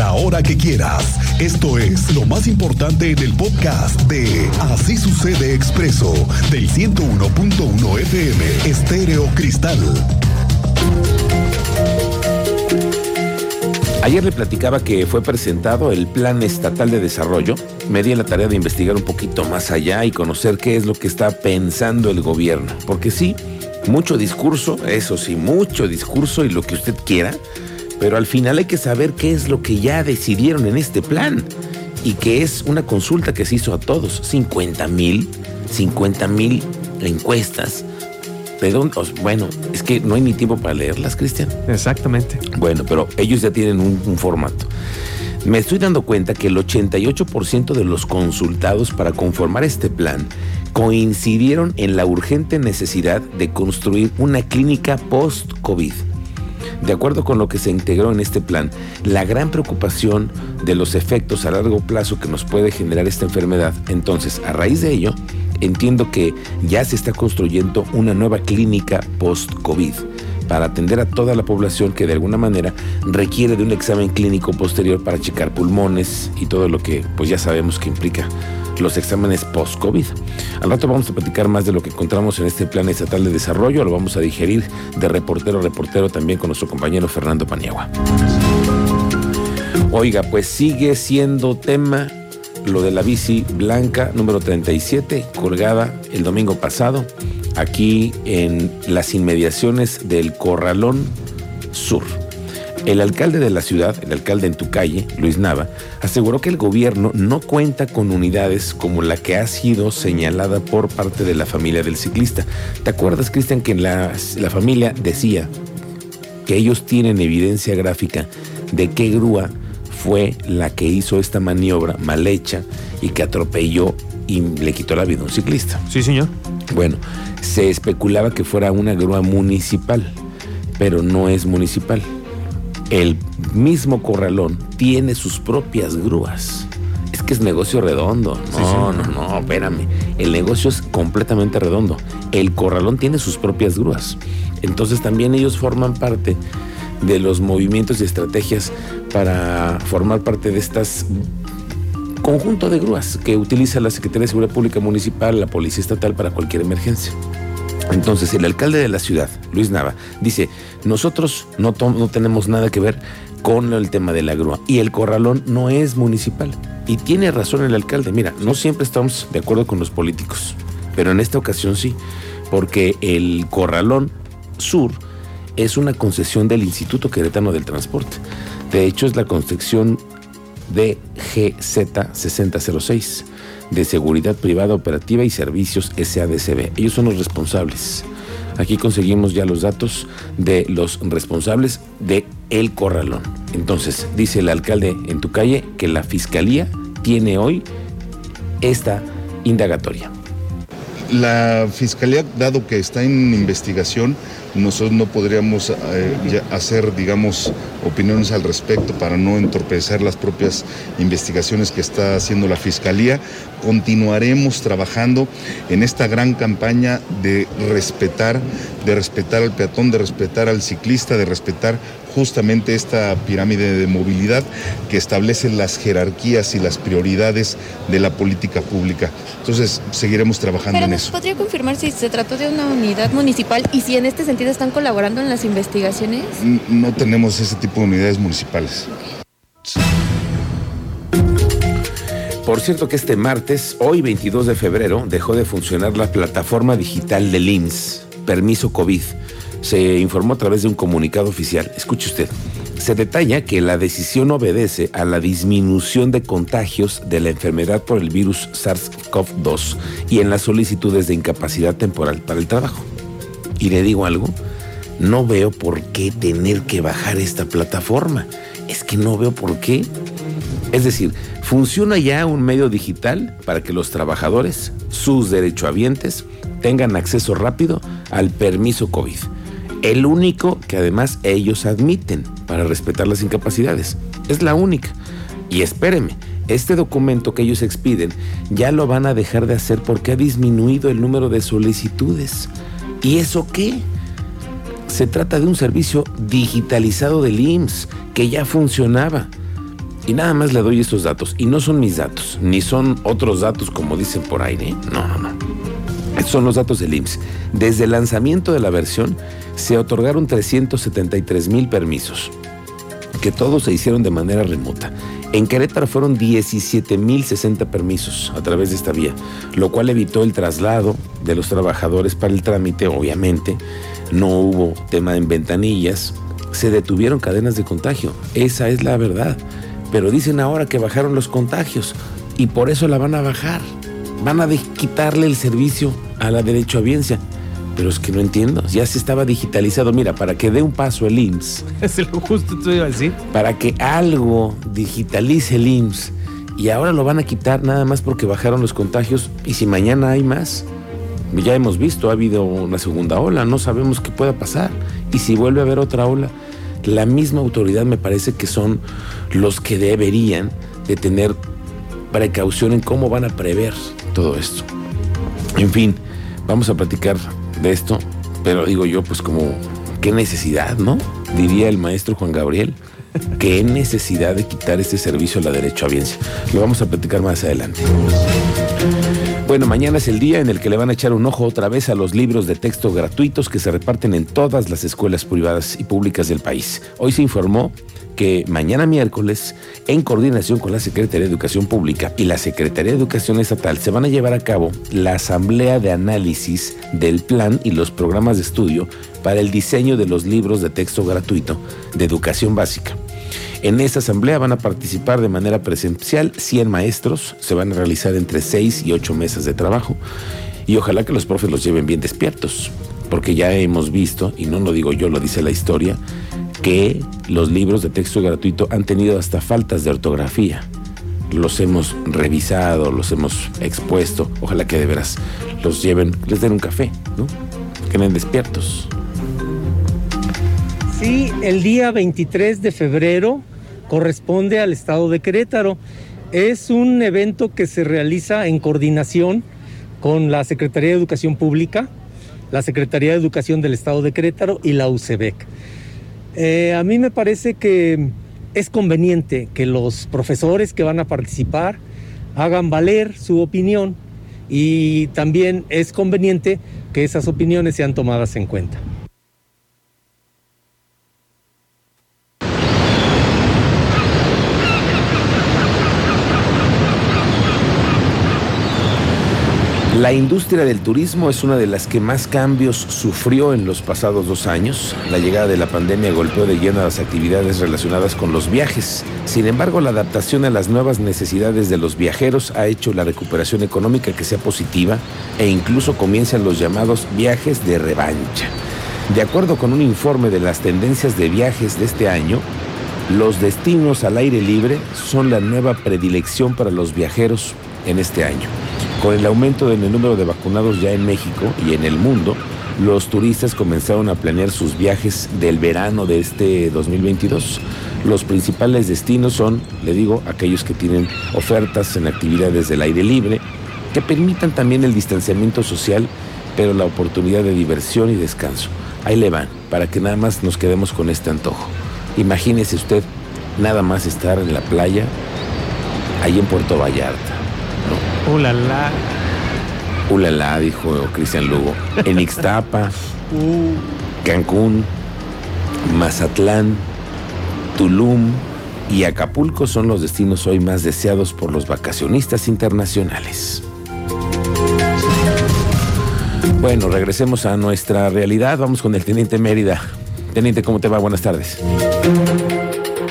la hora que quieras. Esto es lo más importante en el podcast de Así sucede expreso del 101.1 FM Estéreo Cristal. Ayer le platicaba que fue presentado el Plan Estatal de Desarrollo. Me di la tarea de investigar un poquito más allá y conocer qué es lo que está pensando el gobierno. Porque sí, mucho discurso, eso sí, mucho discurso y lo que usted quiera, pero al final hay que saber qué es lo que ya decidieron en este plan y que es una consulta que se hizo a todos. 50 mil, 50 mil encuestas bueno, es que no hay ni tiempo para leerlas, Cristian. Exactamente. Bueno, pero ellos ya tienen un, un formato. Me estoy dando cuenta que el 88% de los consultados para conformar este plan coincidieron en la urgente necesidad de construir una clínica post-COVID. De acuerdo con lo que se integró en este plan, la gran preocupación de los efectos a largo plazo que nos puede generar esta enfermedad, entonces a raíz de ello, entiendo que ya se está construyendo una nueva clínica post-COVID para atender a toda la población que de alguna manera requiere de un examen clínico posterior para checar pulmones y todo lo que pues ya sabemos que implica los exámenes post-COVID. Al rato vamos a platicar más de lo que encontramos en este plan estatal de desarrollo, lo vamos a digerir de reportero a reportero también con nuestro compañero Fernando Paniagua. Oiga, pues sigue siendo tema lo de la bici blanca número 37, colgada el domingo pasado, aquí en las inmediaciones del Corralón Sur. El alcalde de la ciudad, el alcalde en tu calle, Luis Nava, aseguró que el gobierno no cuenta con unidades como la que ha sido señalada por parte de la familia del ciclista. ¿Te acuerdas, Cristian, que la, la familia decía que ellos tienen evidencia gráfica de qué grúa fue la que hizo esta maniobra mal hecha y que atropelló y le quitó la vida a un ciclista. Sí, señor. Bueno, se especulaba que fuera una grúa municipal, pero no es municipal. El mismo corralón tiene sus propias grúas. Es que es negocio redondo. No, no, no, espérame. El negocio es completamente redondo. El corralón tiene sus propias grúas. Entonces también ellos forman parte de los movimientos y estrategias para formar parte de estas conjunto de grúas que utiliza la Secretaría de Seguridad Pública Municipal, la Policía Estatal para cualquier emergencia. Entonces, el alcalde de la ciudad, Luis Nava, dice, nosotros no, no tenemos nada que ver con el tema de la grúa y el corralón no es municipal. Y tiene razón el alcalde, mira, no siempre estamos de acuerdo con los políticos, pero en esta ocasión sí, porque el corralón sur es una concesión del Instituto Queretano del Transporte. De hecho, es la concesión de GZ 6006 de Seguridad Privada Operativa y Servicios SADCB. Ellos son los responsables. Aquí conseguimos ya los datos de los responsables de El Corralón. Entonces, dice el alcalde en tu calle que la fiscalía tiene hoy esta indagatoria. La fiscalía, dado que está en investigación, nosotros no podríamos eh, hacer, digamos, opiniones al respecto para no entorpecer las propias investigaciones que está haciendo la Fiscalía. Continuaremos trabajando en esta gran campaña de respetar, de respetar al peatón, de respetar al ciclista, de respetar justamente esta pirámide de movilidad que establece las jerarquías y las prioridades de la política pública. Entonces, seguiremos trabajando en eso. ¿Podría confirmar si se trató de una unidad municipal y si en este sentido están colaborando en las investigaciones? No tenemos ese tipo de unidades municipales. Por cierto que este martes, hoy 22 de febrero, dejó de funcionar la plataforma digital del IMSS, Permiso COVID. Se informó a través de un comunicado oficial. Escuche usted. Se detalla que la decisión obedece a la disminución de contagios de la enfermedad por el virus SARS-CoV-2 y en las solicitudes de incapacidad temporal para el trabajo. Y le digo algo, no veo por qué tener que bajar esta plataforma. Es que no veo por qué. Es decir, funciona ya un medio digital para que los trabajadores, sus derechohabientes, tengan acceso rápido al permiso COVID. El único que además ellos admiten para respetar las incapacidades. Es la única. Y espéreme, este documento que ellos expiden ya lo van a dejar de hacer porque ha disminuido el número de solicitudes. ¿Y eso qué? Se trata de un servicio digitalizado del IMSS que ya funcionaba. Y nada más le doy estos datos. Y no son mis datos, ni son otros datos como dicen por ahí. ¿eh? No, no, no. Son los datos del IMSS. Desde el lanzamiento de la versión se otorgaron 373 mil permisos, que todos se hicieron de manera remota. En Querétaro fueron 17.060 permisos a través de esta vía, lo cual evitó el traslado de los trabajadores para el trámite, obviamente. No hubo tema en ventanillas, se detuvieron cadenas de contagio. Esa es la verdad. Pero dicen ahora que bajaron los contagios y por eso la van a bajar. Van a quitarle el servicio a la derechohabiencia. Pero es que no entiendo, ya se estaba digitalizado. Mira, para que dé un paso el IMSS. Es lo justo te iba a decir. Para que algo digitalice el IMSS. Y ahora lo van a quitar nada más porque bajaron los contagios. Y si mañana hay más, ya hemos visto, ha habido una segunda ola, no sabemos qué pueda pasar. Y si vuelve a haber otra ola, la misma autoridad me parece que son los que deberían de tener precaución en cómo van a prever todo esto. En fin, vamos a platicar de esto, pero digo yo, pues como, qué necesidad, ¿no? Diría el maestro Juan Gabriel, qué necesidad de quitar este servicio a la derechohabiencia. Lo vamos a platicar más adelante. Bueno, mañana es el día en el que le van a echar un ojo otra vez a los libros de texto gratuitos que se reparten en todas las escuelas privadas y públicas del país. Hoy se informó que mañana miércoles, en coordinación con la Secretaría de Educación Pública y la Secretaría de Educación Estatal, se van a llevar a cabo la asamblea de análisis del plan y los programas de estudio para el diseño de los libros de texto gratuito de educación básica. En esta asamblea van a participar de manera presencial 100 maestros, se van a realizar entre 6 y 8 mesas de trabajo y ojalá que los profes los lleven bien despiertos, porque ya hemos visto, y no lo digo yo, lo dice la historia, que los libros de texto gratuito han tenido hasta faltas de ortografía. Los hemos revisado, los hemos expuesto. Ojalá que de veras los lleven, les den un café, ¿no? Queden despiertos. Sí, el día 23 de febrero corresponde al estado de Querétaro. Es un evento que se realiza en coordinación con la Secretaría de Educación Pública, la Secretaría de Educación del Estado de Querétaro y la UCEBEC. Eh, a mí me parece que es conveniente que los profesores que van a participar hagan valer su opinión y también es conveniente que esas opiniones sean tomadas en cuenta. La industria del turismo es una de las que más cambios sufrió en los pasados dos años. La llegada de la pandemia golpeó de lleno las actividades relacionadas con los viajes. Sin embargo, la adaptación a las nuevas necesidades de los viajeros ha hecho la recuperación económica que sea positiva e incluso comienzan los llamados viajes de revancha. De acuerdo con un informe de las tendencias de viajes de este año, los destinos al aire libre son la nueva predilección para los viajeros en este año. Con el aumento del número de vacunados ya en México y en el mundo, los turistas comenzaron a planear sus viajes del verano de este 2022. Los principales destinos son, le digo, aquellos que tienen ofertas en actividades del aire libre, que permitan también el distanciamiento social, pero la oportunidad de diversión y descanso. Ahí le van, para que nada más nos quedemos con este antojo. Imagínese usted nada más estar en la playa, ahí en Puerto Vallarta Ulala. Ulala, dijo Cristian Lugo. En Ixtapa, uh. Cancún, Mazatlán, Tulum y Acapulco son los destinos hoy más deseados por los vacacionistas internacionales. Bueno, regresemos a nuestra realidad. Vamos con el Teniente Mérida. Teniente, ¿cómo te va? Buenas tardes.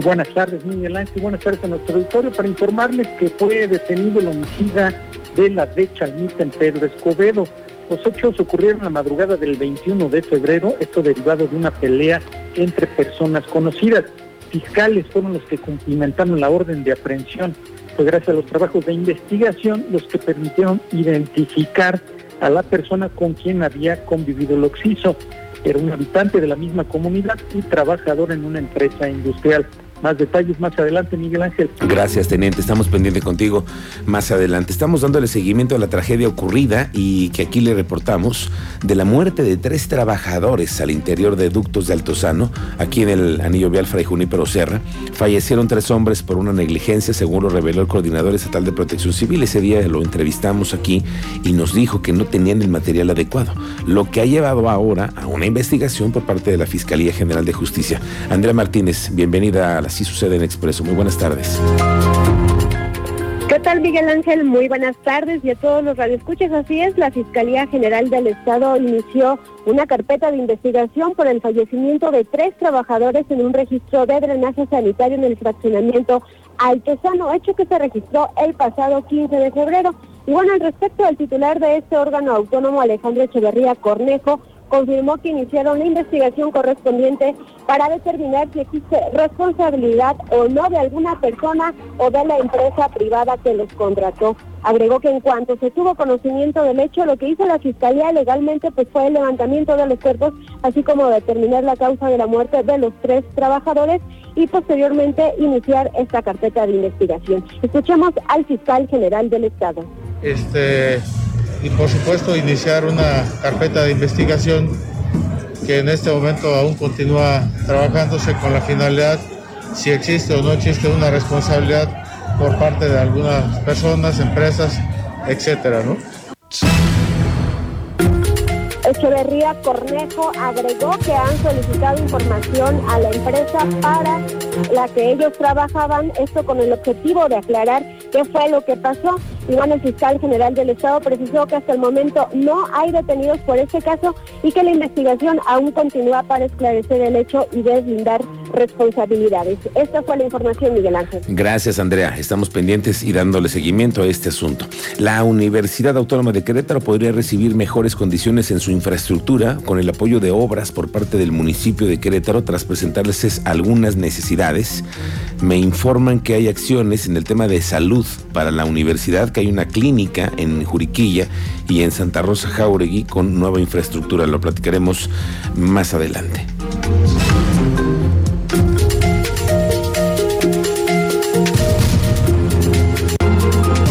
Buenas tardes, Miguel Ángel. Buenas tardes a nuestro auditorio para informarles que fue detenido el homicida de la de Chalmita en Pedro Escobedo. Los hechos ocurrieron la madrugada del 21 de febrero, esto derivado de una pelea entre personas conocidas. Fiscales fueron los que cumplimentaron la orden de aprehensión. Fue gracias a los trabajos de investigación los que permitieron identificar a la persona con quien había convivido el occiso. Era un habitante de la misma comunidad y trabajador en una empresa industrial. Más detalles más adelante, Miguel Ángel. Gracias, teniente. Estamos pendientes contigo más adelante. Estamos dándole seguimiento a la tragedia ocurrida y que aquí le reportamos de la muerte de tres trabajadores al interior de ductos de Altozano, aquí en el anillo vial Fray Junípero Serra. Fallecieron tres hombres por una negligencia, según lo reveló el coordinador estatal de protección civil. Ese día lo entrevistamos aquí y nos dijo que no tenían el material adecuado, lo que ha llevado ahora a una investigación por parte de la Fiscalía General de Justicia. Andrea Martínez, bienvenida a la Así Sucede en Expreso. Muy buenas tardes. ¿Qué tal, Miguel Ángel? Muy buenas tardes y a todos los radioescuchas. Así es, la Fiscalía General del Estado inició una carpeta de investigación por el fallecimiento de tres trabajadores en un registro de drenaje sanitario en el fraccionamiento Altesano, hecho que se registró el pasado 15 de febrero. Y bueno, al respecto del titular de este órgano autónomo, Alejandro Echeverría Cornejo, confirmó que iniciaron la investigación correspondiente para determinar si existe responsabilidad o no de alguna persona o de la empresa privada que los contrató. Agregó que en cuanto se tuvo conocimiento del hecho, lo que hizo la Fiscalía legalmente pues fue el levantamiento de los cuerpos, así como determinar la causa de la muerte de los tres trabajadores y posteriormente iniciar esta carpeta de investigación. Escuchemos al fiscal general del Estado. Este, y por supuesto iniciar una carpeta de investigación que en este momento aún continúa trabajándose con la finalidad si existe o no existe una responsabilidad por parte de algunas personas, empresas, etcétera, ¿no? Echeverría Cornejo agregó que han solicitado información a la empresa para la que ellos trabajaban, esto con el objetivo de aclarar qué fue lo que pasó. Y bueno, el fiscal general del Estado precisó que hasta el momento no hay detenidos por este caso y que la investigación aún continúa para esclarecer el hecho y deslindar responsabilidades. Esta fue la información, Miguel Ángel. Gracias, Andrea. Estamos pendientes y dándole seguimiento a este asunto. La Universidad Autónoma de Querétaro podría recibir mejores condiciones en su infraestructura con el apoyo de obras por parte del municipio de Querétaro tras presentarles algunas necesidades. Me informan que hay acciones en el tema de salud para la universidad, que hay una clínica en Juriquilla y en Santa Rosa Jauregui con nueva infraestructura. Lo platicaremos más adelante.